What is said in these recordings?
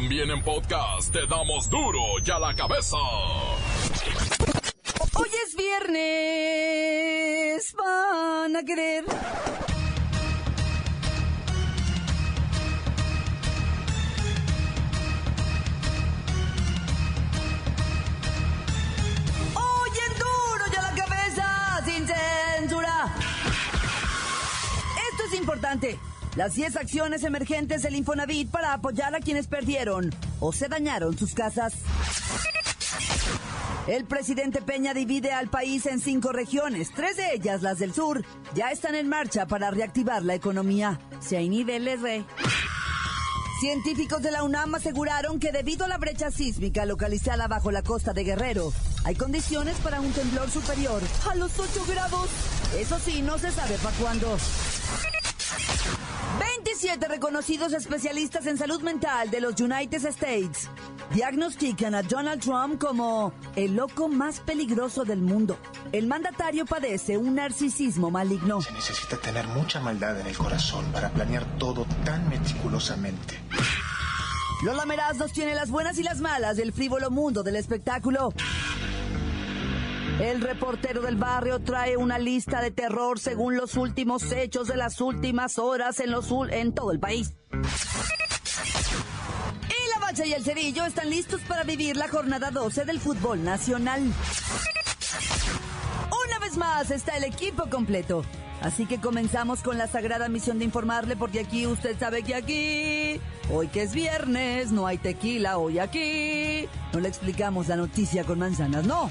También en podcast te damos duro y a la cabeza. Hoy es viernes, van a querer. Hoy en duro y a la cabeza, sin censura. Esto es importante. Las 10 acciones emergentes del Infonavit para apoyar a quienes perdieron o se dañaron sus casas. El presidente Peña divide al país en cinco regiones, tres de ellas, las del sur, ya están en marcha para reactivar la economía. Si hay niveles, re. Científicos de la UNAM aseguraron que debido a la brecha sísmica localizada bajo la costa de Guerrero, hay condiciones para un temblor superior a los 8 grados. Eso sí, no se sabe para cuándo. 27 reconocidos especialistas en salud mental de los United States diagnostican a Donald Trump como el loco más peligroso del mundo. El mandatario padece un narcisismo maligno. Se necesita tener mucha maldad en el corazón para planear todo tan meticulosamente. Lola Meraz nos tiene las buenas y las malas del frívolo mundo del espectáculo. El reportero del barrio trae una lista de terror según los últimos hechos de las últimas horas en, los, en todo el país. Y la Bacha y el Cerillo están listos para vivir la jornada 12 del fútbol nacional. Una vez más está el equipo completo. Así que comenzamos con la sagrada misión de informarle porque aquí usted sabe que aquí, hoy que es viernes, no hay tequila, hoy aquí. No le explicamos la noticia con manzanas, no.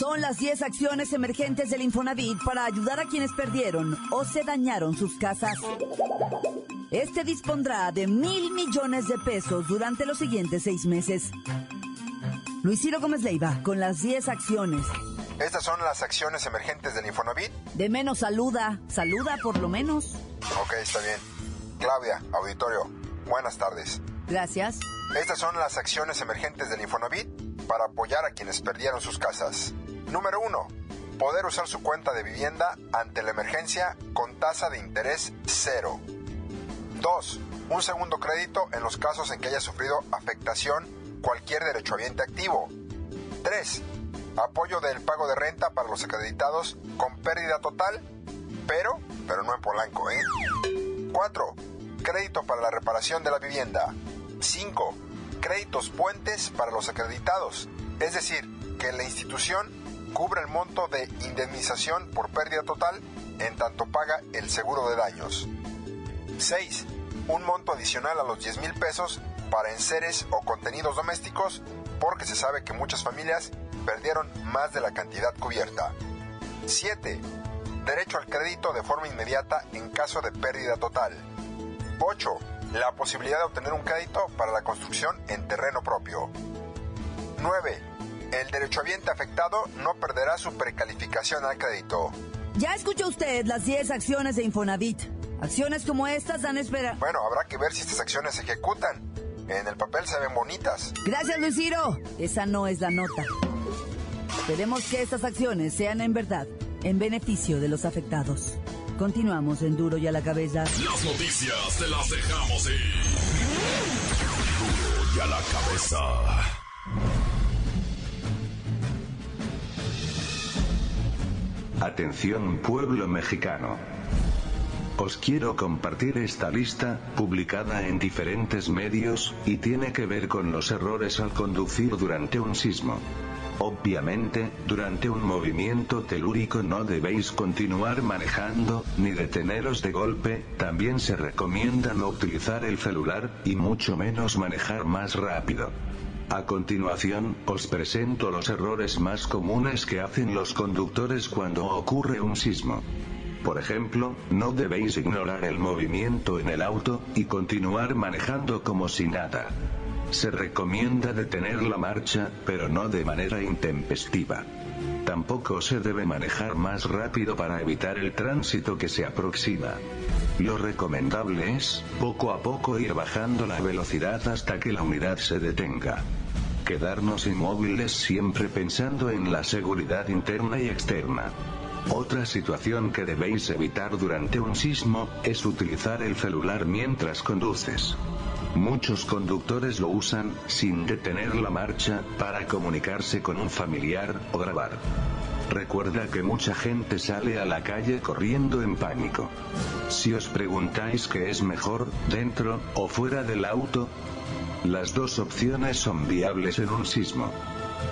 Son las 10 acciones emergentes del Infonavit para ayudar a quienes perdieron o se dañaron sus casas. Este dispondrá de mil millones de pesos durante los siguientes seis meses. Luis Ciro Gómez Leiva, con las 10 acciones. Estas son las acciones emergentes del Infonavit. De menos saluda, saluda por lo menos. Ok, está bien. Claudia, auditorio, buenas tardes. Gracias. Estas son las acciones emergentes del Infonavit para apoyar a quienes perdieron sus casas. Número 1. Poder usar su cuenta de vivienda ante la emergencia con tasa de interés cero. 2. Un segundo crédito en los casos en que haya sufrido afectación cualquier derechohabiente activo. 3. Apoyo del pago de renta para los acreditados con pérdida total, pero, pero no en Polanco, ¿eh? 4. Crédito para la reparación de la vivienda. 5. Créditos puentes para los acreditados, es decir, que la institución cubre el monto de indemnización por pérdida total en tanto paga el seguro de daños. 6. Un monto adicional a los 10 mil pesos para enseres o contenidos domésticos porque se sabe que muchas familias perdieron más de la cantidad cubierta. 7. Derecho al crédito de forma inmediata en caso de pérdida total. 8. La posibilidad de obtener un crédito para la construcción en terreno propio. 9. El derechohabiente afectado no perderá su precalificación al crédito. Ya escuchó usted las 10 acciones de Infonavit. Acciones como estas dan espera. Bueno, habrá que ver si estas acciones se ejecutan. En el papel se ven bonitas. Gracias, Luis Ciro. Esa no es la nota. Esperemos que estas acciones sean en verdad en beneficio de los afectados. Continuamos en Duro y a la cabeza. Las noticias te las dejamos ir. Duro y a la cabeza. Atención pueblo mexicano. Os quiero compartir esta lista, publicada en diferentes medios, y tiene que ver con los errores al conducir durante un sismo. Obviamente, durante un movimiento telúrico no debéis continuar manejando, ni deteneros de golpe, también se recomienda no utilizar el celular, y mucho menos manejar más rápido. A continuación, os presento los errores más comunes que hacen los conductores cuando ocurre un sismo. Por ejemplo, no debéis ignorar el movimiento en el auto, y continuar manejando como si nada. se recomienda detener la marcha, pero no de manera intempestiva. Tampoco se debe manejar más rápido para evitar el tránsito que se aproxima. Lo recomendable es, poco a poco ir bajando la velocidad hasta que la unidad se detenga. Quedarnos inmóviles siempre pensando en la seguridad interna y externa. Otra situación que debéis evitar durante un sismo, es utilizar el celular mientras conduces. Muchos conductores lo usan, sin detener la marcha, para comunicarse con un familiar, o grabar. Recuerda que mucha gente sale a la calle corriendo en pánico. Si os preguntáis qué es mejor, dentro, o fuera del auto, las dos opciones son viables en un sismo.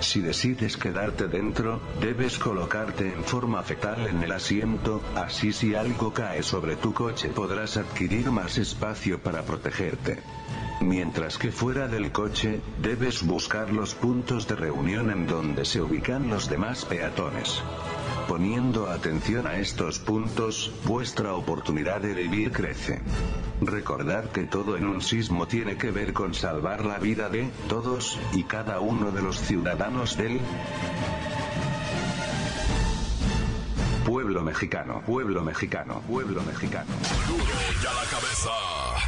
Si decides quedarte dentro, debes colocarte en forma fetal en el asiento, así si algo cae sobre tu coche podrás adquirir más espacio para protegerte. Mientras que fuera del coche, debes buscar los puntos de reunión en donde se ubican los demás peatones. Poniendo atención a estos puntos, vuestra oportunidad de vivir crece. Recordad que todo en un sismo tiene que ver con salvar la vida de todos y cada uno de los ciudadanos del pueblo mexicano, pueblo mexicano, pueblo mexicano. La cabeza.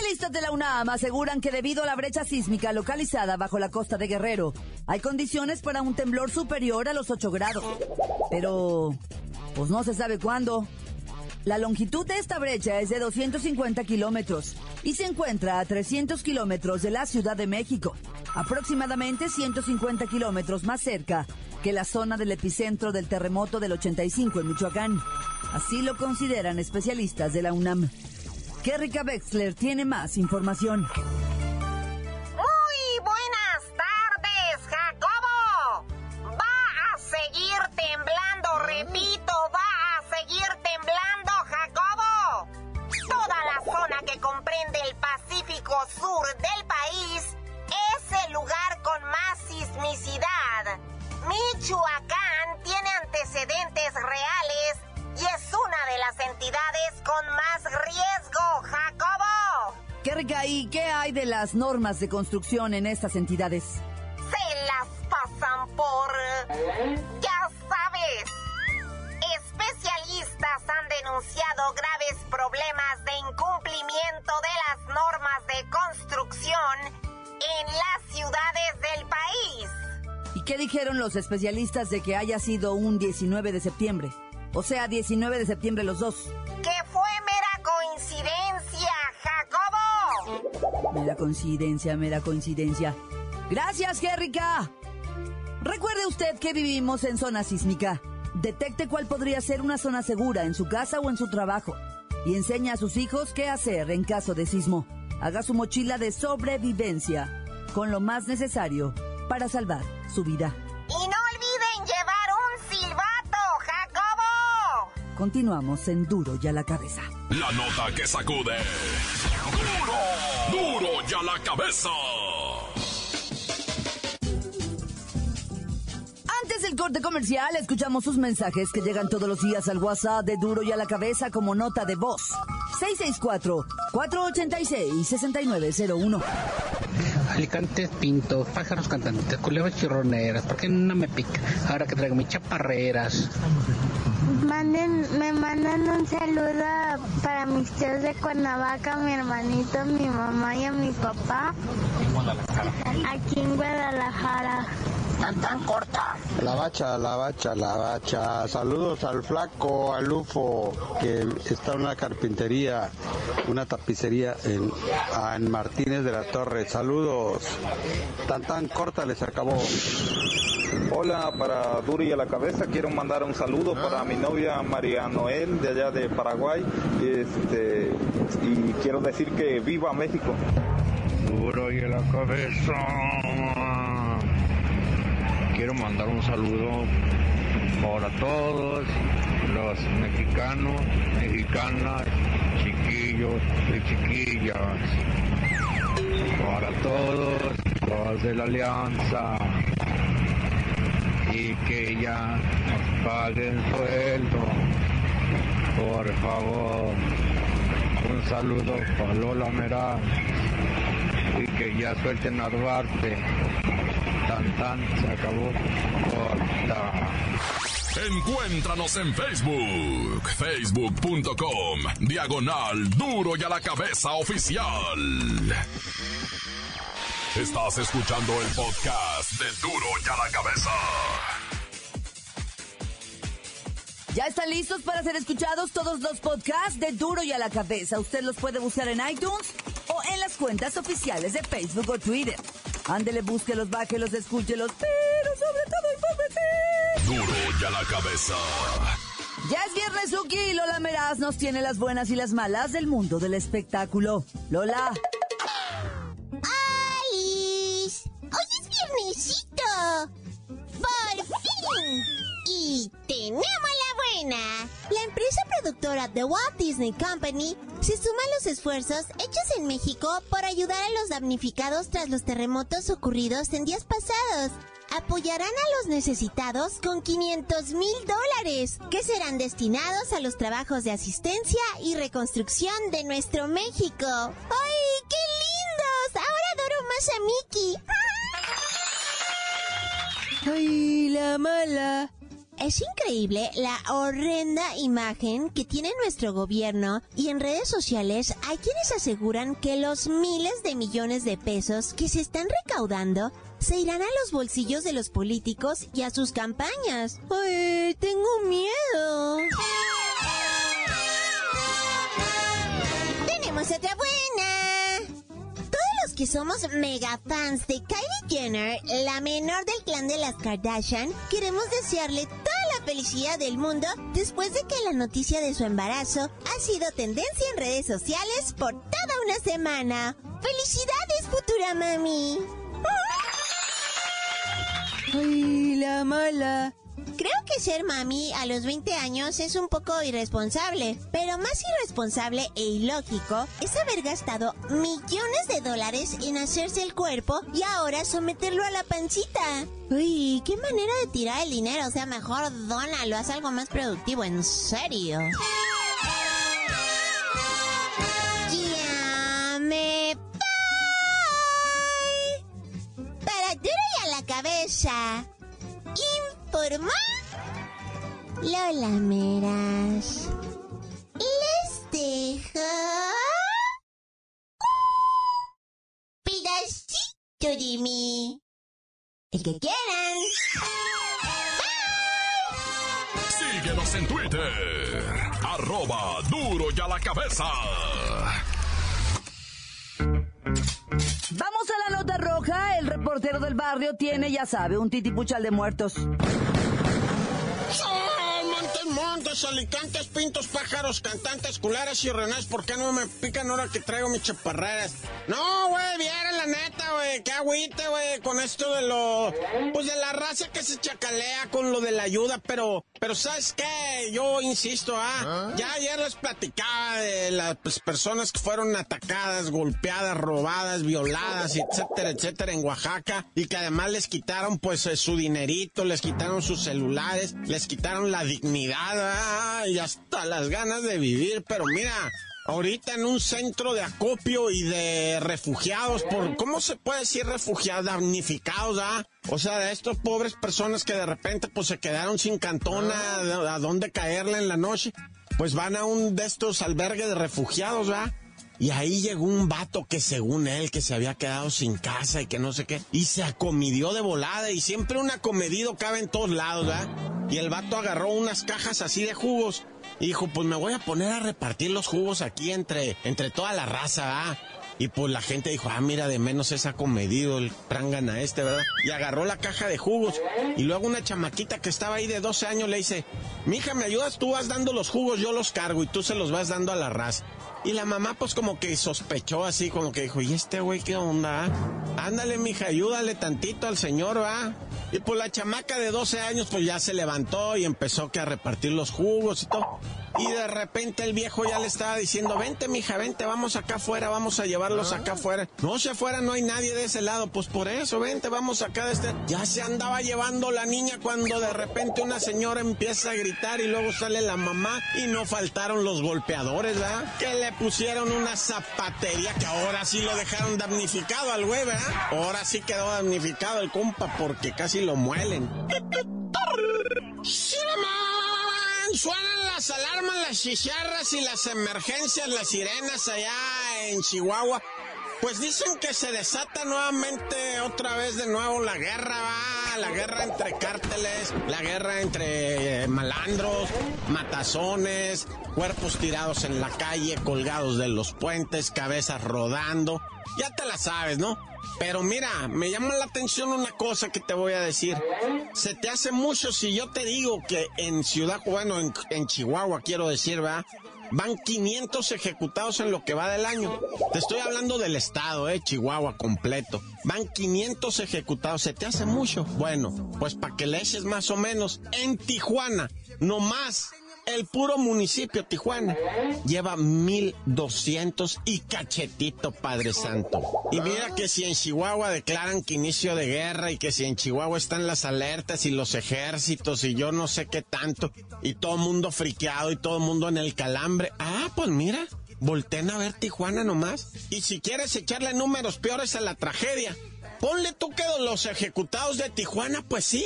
Especialistas de la UNAM aseguran que debido a la brecha sísmica localizada bajo la costa de Guerrero, hay condiciones para un temblor superior a los 8 grados. Pero, pues no se sabe cuándo. La longitud de esta brecha es de 250 kilómetros y se encuentra a 300 kilómetros de la Ciudad de México, aproximadamente 150 kilómetros más cerca que la zona del epicentro del terremoto del 85 en Michoacán. Así lo consideran especialistas de la UNAM. Kerrika Wexler tiene más información. Las normas de construcción en estas entidades? Se las pasan por... Ya sabes. Especialistas han denunciado graves problemas de incumplimiento de las normas de construcción en las ciudades del país. ¿Y qué dijeron los especialistas de que haya sido un 19 de septiembre? O sea, 19 de septiembre los dos. Fue Jacobo. Mera coincidencia, mera coincidencia. Gracias, Kerrika. Recuerde usted que vivimos en zona sísmica. Detecte cuál podría ser una zona segura en su casa o en su trabajo. Y enseña a sus hijos qué hacer en caso de sismo. Haga su mochila de sobrevivencia con lo más necesario para salvar su vida. Y no olviden llevar un silbato, Jacobo. Continuamos en Duro y a la cabeza. La nota que sacude. Duro, duro ya la cabeza. Antes del corte comercial, escuchamos sus mensajes que llegan todos los días al WhatsApp de Duro y a la cabeza como nota de voz. 664-486-6901. Alicantes pintos, pájaros cantantes, culebras chirroneras, ¿por qué no me pica? Ahora que traigo mis chaparreras. Manden, me mandan un saludo para mis tíos de Cuernavaca, mi hermanito, mi mamá y a mi papá. Aquí en Guadalajara. La bacha, la bacha, la bacha. Saludos al flaco, al UFO, que está en una carpintería, una tapicería en, en Martínez de la Torre. Saludos. Tan tan corta les acabó. Hola, para Duri a la cabeza quiero mandar un saludo para mi novia María Noel de allá de Paraguay. Este, y quiero decir que viva México. Duro y a la cabeza. Quiero mandar un saludo para todos los mexicanos, mexicanas, chiquillos y chiquillas. Para todos los de la alianza. Y que ya nos paguen sueldo. Por favor. Un saludo para Lola Meraz y que ya suelten a Duarte. Tan tan, se acabó. Corta. Encuéntranos en Facebook, facebook.com, diagonal duro y a la cabeza oficial. Estás escuchando el podcast de duro y a la cabeza. Ya están listos para ser escuchados todos los podcasts de Duro y a la cabeza. Usted los puede buscar en iTunes o en las cuentas oficiales de Facebook o Twitter. Ándele, búsquelos, bájelos, escúchelos, pero sobre todo infórmese. Duro y a la cabeza. Ya es viernes, Suki, y Lola Meraz nos tiene las buenas y las malas del mundo del espectáculo. Lola. ¡Alice! ¡Hoy es viernesito! ¡Por fin! Y tenemos la buena. Productora The Walt Disney Company se suma a los esfuerzos hechos en México por ayudar a los damnificados tras los terremotos ocurridos en días pasados. Apoyarán a los necesitados con 500 mil dólares, que serán destinados a los trabajos de asistencia y reconstrucción de nuestro México. ¡Ay, qué lindos! Ahora adoro más a Mickey. ¡Ay, la mala! Es increíble la horrenda imagen que tiene nuestro gobierno y en redes sociales hay quienes aseguran que los miles de millones de pesos que se están recaudando se irán a los bolsillos de los políticos y a sus campañas. ¡Ay, tengo miedo! Tenemos otra buena. Todos los que somos mega fans de Kylie Jenner, la menor del clan de las Kardashian, queremos desearle toda la felicidad del mundo después de que la noticia de su embarazo ha sido tendencia en redes sociales por toda una semana. ¡Felicidades, futura mami! ¡Ay, la mala! Creo que ser mami a los 20 años es un poco irresponsable, pero más irresponsable e ilógico es haber gastado millones de dólares en hacerse el cuerpo y ahora someterlo a la pancita. Uy, qué manera de tirar el dinero, o sea, mejor dónalo, haz algo más productivo, en serio. Informó Lola Meras. Les dejo un pedacito de mí. El que quieran. Síguenos en Twitter, arroba duro y a la cabeza. Vamos a la nota El reportero del barrio tiene, ya sabe, un titipuchal de muertos. Montes, alicantes, pintos, pájaros, cantantes, culares y renés, ¿por qué no me pican ahora que traigo mis chaparreras? No, güey, viera la neta, güey, qué agüite, güey, con esto de lo, pues de la raza que se chacalea con lo de la ayuda, pero, pero ¿sabes qué? Yo insisto, ah, ya ayer les platicaba de las pues, personas que fueron atacadas, golpeadas, robadas, violadas, etcétera, etcétera, en Oaxaca, y que además les quitaron, pues, eh, su dinerito, les quitaron sus celulares, les quitaron la dignidad, ah, y hasta las ganas de vivir, pero mira, ahorita en un centro de acopio y de refugiados, por ¿cómo se puede decir refugiados, damnificados, ah? O sea, de estas pobres personas que de repente pues se quedaron sin cantona, a, a dónde caerla en la noche, pues van a un de estos albergues de refugiados, ¿ah? Y ahí llegó un vato que según él que se había quedado sin casa y que no sé qué. Y se acomidió de volada y siempre un acomedido cabe en todos lados, ¿verdad? Y el vato agarró unas cajas así de jugos. Y dijo, pues me voy a poner a repartir los jugos aquí entre, entre toda la raza, ¿ah? Y pues la gente dijo, ah, mira, de menos es acomedido el prangana este, ¿verdad? Y agarró la caja de jugos. Y luego una chamaquita que estaba ahí de 12 años le dice, mija, ¿me ayudas? Tú vas dando los jugos, yo los cargo y tú se los vas dando a la raza. Y la mamá pues como que sospechó así, como que dijo, ¿y este güey qué onda? Ándale, mija, ayúdale tantito al señor, ¿va? Y pues la chamaca de 12 años pues ya se levantó y empezó que a repartir los jugos y todo. Y de repente el viejo ya le estaba diciendo, vente mija, vente, vamos acá afuera, vamos a llevarlos acá afuera. No, se afuera no hay nadie de ese lado, pues por eso, vente, vamos acá de este. Ya se andaba llevando la niña cuando de repente una señora empieza a gritar y luego sale la mamá y no faltaron los golpeadores, ¿verdad? Que le pusieron una zapatería que ahora sí lo dejaron damnificado al güey, ¿verdad? Ahora sí quedó damnificado el compa porque casi lo muelen. Suenan las alarmas, las chicharras y las emergencias, las sirenas allá en Chihuahua. Pues dicen que se desata nuevamente otra vez de nuevo la guerra, va, la guerra entre cárteles, la guerra entre eh, malandros, matazones, cuerpos tirados en la calle, colgados de los puentes, cabezas rodando. Ya te la sabes, ¿no? Pero mira, me llama la atención una cosa que te voy a decir. Se te hace mucho si yo te digo que en Ciudad, bueno, en, Chihuahua quiero decir, ¿verdad? Van 500 ejecutados en lo que va del año. Te estoy hablando del estado, eh, Chihuahua completo. Van 500 ejecutados. ¿Se te hace mucho? Bueno, pues para que le más o menos. En Tijuana, no más el puro municipio Tijuana lleva 1200 y cachetito, Padre Santo. Y mira que si en Chihuahua declaran que inicio de guerra y que si en Chihuahua están las alertas y los ejércitos y yo no sé qué tanto, y todo mundo friqueado y todo mundo en el calambre. Ah, pues mira, volten a ver Tijuana nomás. Y si quieres echarle números peores a la tragedia, Ponle tú que los ejecutados de Tijuana, pues sí,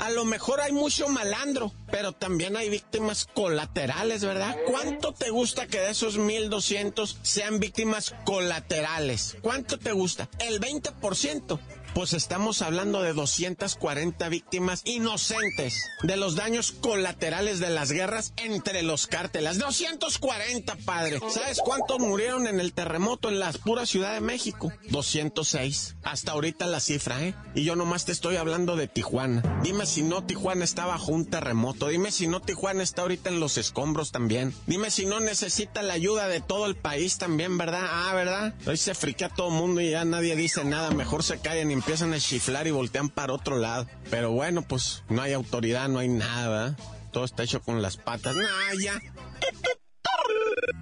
a lo mejor hay mucho malandro, pero también hay víctimas colaterales, ¿verdad? ¿Cuánto te gusta que de esos 1200 sean víctimas colaterales? ¿Cuánto te gusta? El 20% pues estamos hablando de 240 víctimas inocentes de los daños colaterales de las guerras entre los cárteles. 240, padre. ¿Sabes cuántos murieron en el terremoto en la pura Ciudad de México? 206. Hasta ahorita la cifra, ¿eh? Y yo nomás te estoy hablando de Tijuana. Dime si no Tijuana está bajo un terremoto. Dime si no Tijuana está ahorita en los escombros también. Dime si no necesita la ayuda de todo el país también, ¿verdad? Ah, ¿verdad? Hoy se friquea todo el mundo y ya nadie dice nada. Mejor se callen y empiezan a chiflar y voltean para otro lado. Pero bueno, pues no hay autoridad, no hay nada, Todo está hecho con las patas. Nah, ya.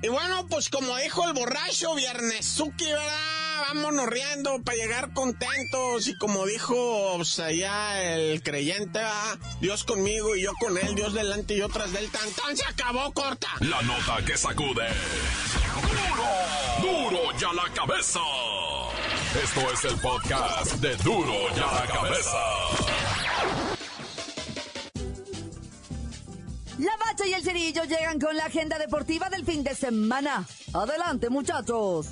Y bueno, pues como dijo el borracho Viernesuki, ¿verdad? Vámonos riendo para llegar contentos. Y como dijo pues, allá el creyente. Dios conmigo y yo con él, Dios delante y otras del tantán. Se acabó, corta. La nota que sacude. ¡Duro! ¡Duro ya la cabeza! Esto es el podcast de Duro y a la Cabeza. La Bacha y el Cerillo llegan con la agenda deportiva del fin de semana. Adelante, muchachos.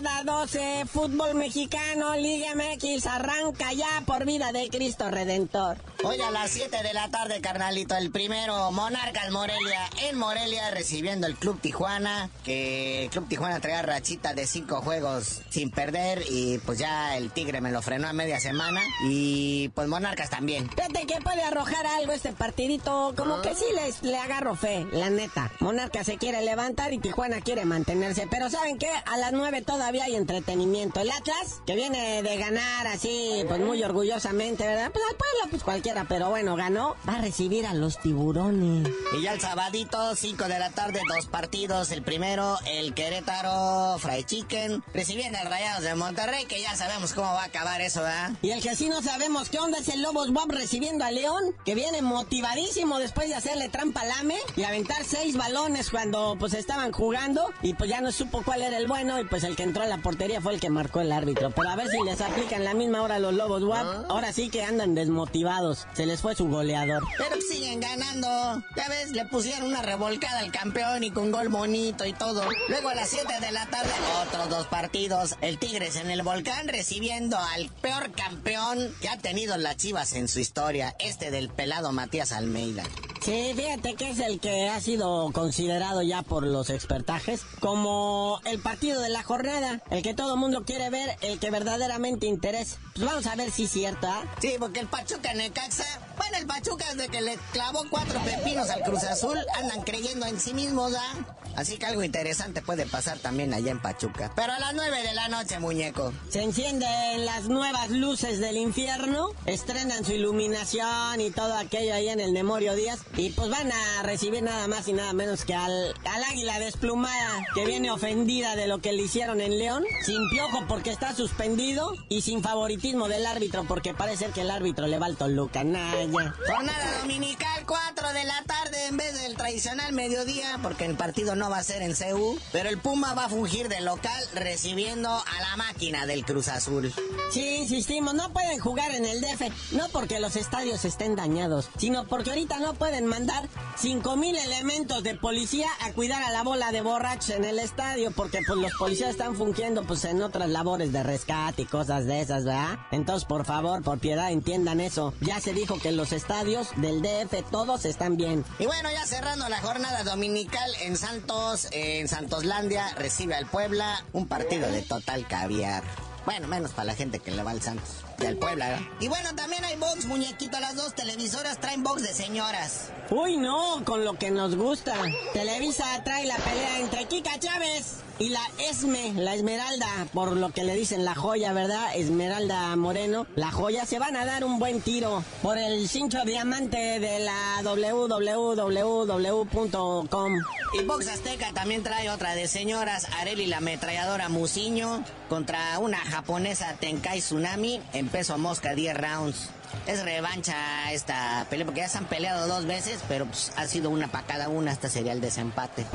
Jornada 12, fútbol mexicano, Liga MX, arranca ya por vida de Cristo Redentor. Hoy a las 7 de la tarde, carnalito, el primero, Monarcas Morelia, en Morelia, recibiendo el Club Tijuana, que el Club Tijuana traía rachita de 5 juegos sin perder, y pues ya el Tigre me lo frenó a media semana, y pues Monarcas también. Fíjate que puede arrojar algo este partidito, como que sí les, le agarro fe, la neta. Monarcas se quiere levantar y Tijuana quiere mantenerse, pero ¿saben qué? A las 9 todavía hay entretenimiento. El Atlas, que viene de ganar así, pues muy orgullosamente, ¿verdad? Pues al pueblo, pues cualquiera, pero bueno, ganó, va a recibir a los tiburones. Y ya el sabadito, 5 de la tarde, dos partidos. El primero, el Querétaro Fry Chicken, recibiendo al Rayados de Monterrey, que ya sabemos cómo va a acabar eso, ¿verdad? Y el que sí no sabemos qué onda es el Lobos Bob recibiendo a León, que viene motivadísimo después de hacerle trampa al AME y aventar seis balones cuando pues estaban jugando y pues ya no supo cuál era el bueno y pues el que entró a la portería fue el que marcó el árbitro. Pero a ver si les aplican la misma hora los Lobos WAP. Ah. Ahora sí que andan desmotivados. Se les fue su goleador. Pero siguen ganando. Ya ves, le pusieron una revolcada al campeón y con gol bonito y todo. Luego a las 7 de la tarde, otros dos partidos. El Tigres en el volcán recibiendo al peor campeón que ha tenido las Chivas en su historia. Este del pelado Matías Almeida. Sí, fíjate que es el que ha sido considerado ya por los expertajes como el partido de la jornada, el que todo mundo quiere ver, el que verdaderamente interesa. Pues vamos a ver si es cierto, ¿ah? Sí, porque el Pachuca Necaxa Bueno, el Pachuca desde que le clavó cuatro pepinos al Cruz Azul, andan creyendo en sí mismos, ¿ah? Así que algo interesante puede pasar también allá en Pachuca. Pero a las nueve de la noche, muñeco. Se encienden las nuevas luces del infierno, estrenan su iluminación y todo aquello ahí en el Memorio Díaz. Y pues van a recibir nada más y nada menos que al, al águila desplumada que viene ofendida de lo que le hicieron en León, sin piojo porque está suspendido y sin favoritismo del árbitro porque parece que el árbitro le va al Toluca. Naya. Jornada dominical, 4 de la tarde en vez del tradicional mediodía, porque el partido no va a ser en CU, pero el Puma va a fungir de local recibiendo a la máquina del Cruz Azul. Sí, insistimos, no pueden jugar en el DF, no porque los estadios estén dañados, sino porque ahorita no pueden mandar 5000 elementos de policía a cuidar a la bola de borrachos en el estadio, porque pues los policías están fungiendo pues en otras labores de rescate y cosas de esas, ¿verdad? Entonces, por favor, por piedad, entiendan eso. Ya se dijo que los estadios del DF todos están bien. Y bueno, ya cerrando la jornada dominical en Santos, en Santoslandia, recibe al Puebla un partido de total caviar. Bueno, menos para la gente que le va al Santos. Y al Puebla. Y bueno, también hay box, muñequito. Las dos televisoras traen box de señoras. Uy, no, con lo que nos gusta. Televisa trae la pelea entre Kika Chávez y la Esme, la Esmeralda, por lo que le dicen la joya, ¿verdad? Esmeralda Moreno. La joya se van a dar un buen tiro por el cincho diamante de la www.com. Y Box Azteca también trae otra de señoras, Areli la ametralladora Musiño contra una japonesa Tenkai Tsunami en peso mosca 10 rounds. Es revancha esta pelea porque ya se han peleado dos veces, pero pues, ha sido una para cada una, esta sería el desempate.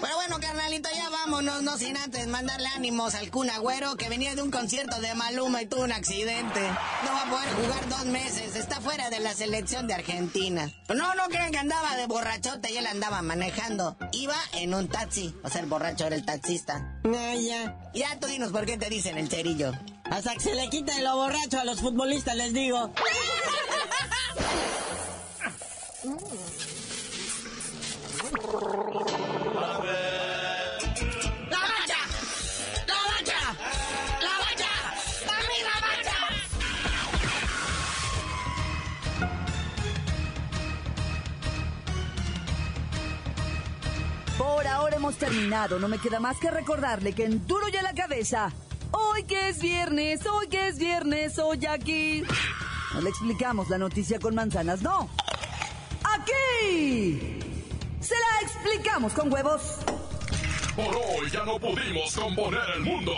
Pero bueno, carnalito, ya vámonos, no sin antes mandarle ánimos al Kun Agüero, que venía de un concierto de Maluma y tuvo un accidente. No va a poder jugar dos meses, está fuera de la selección de Argentina. No, no crean que andaba de borrachote y él andaba manejando. Iba en un taxi, o sea, el borracho era el taxista. No, ya. Ya tú dinos por qué te dicen el cerillo. Hasta que se le quita de lo borracho a los futbolistas, les digo. Por ahora hemos terminado. No me queda más que recordarle que en duro y a la cabeza. Hoy que es viernes, hoy que es viernes, hoy aquí. No le explicamos la noticia con manzanas, no. Aquí. Se la explicamos con huevos. Por hoy ya no pudimos componer el mundo.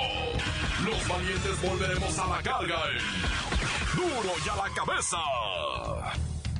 Los valientes volveremos a la carga en Duro y a la cabeza.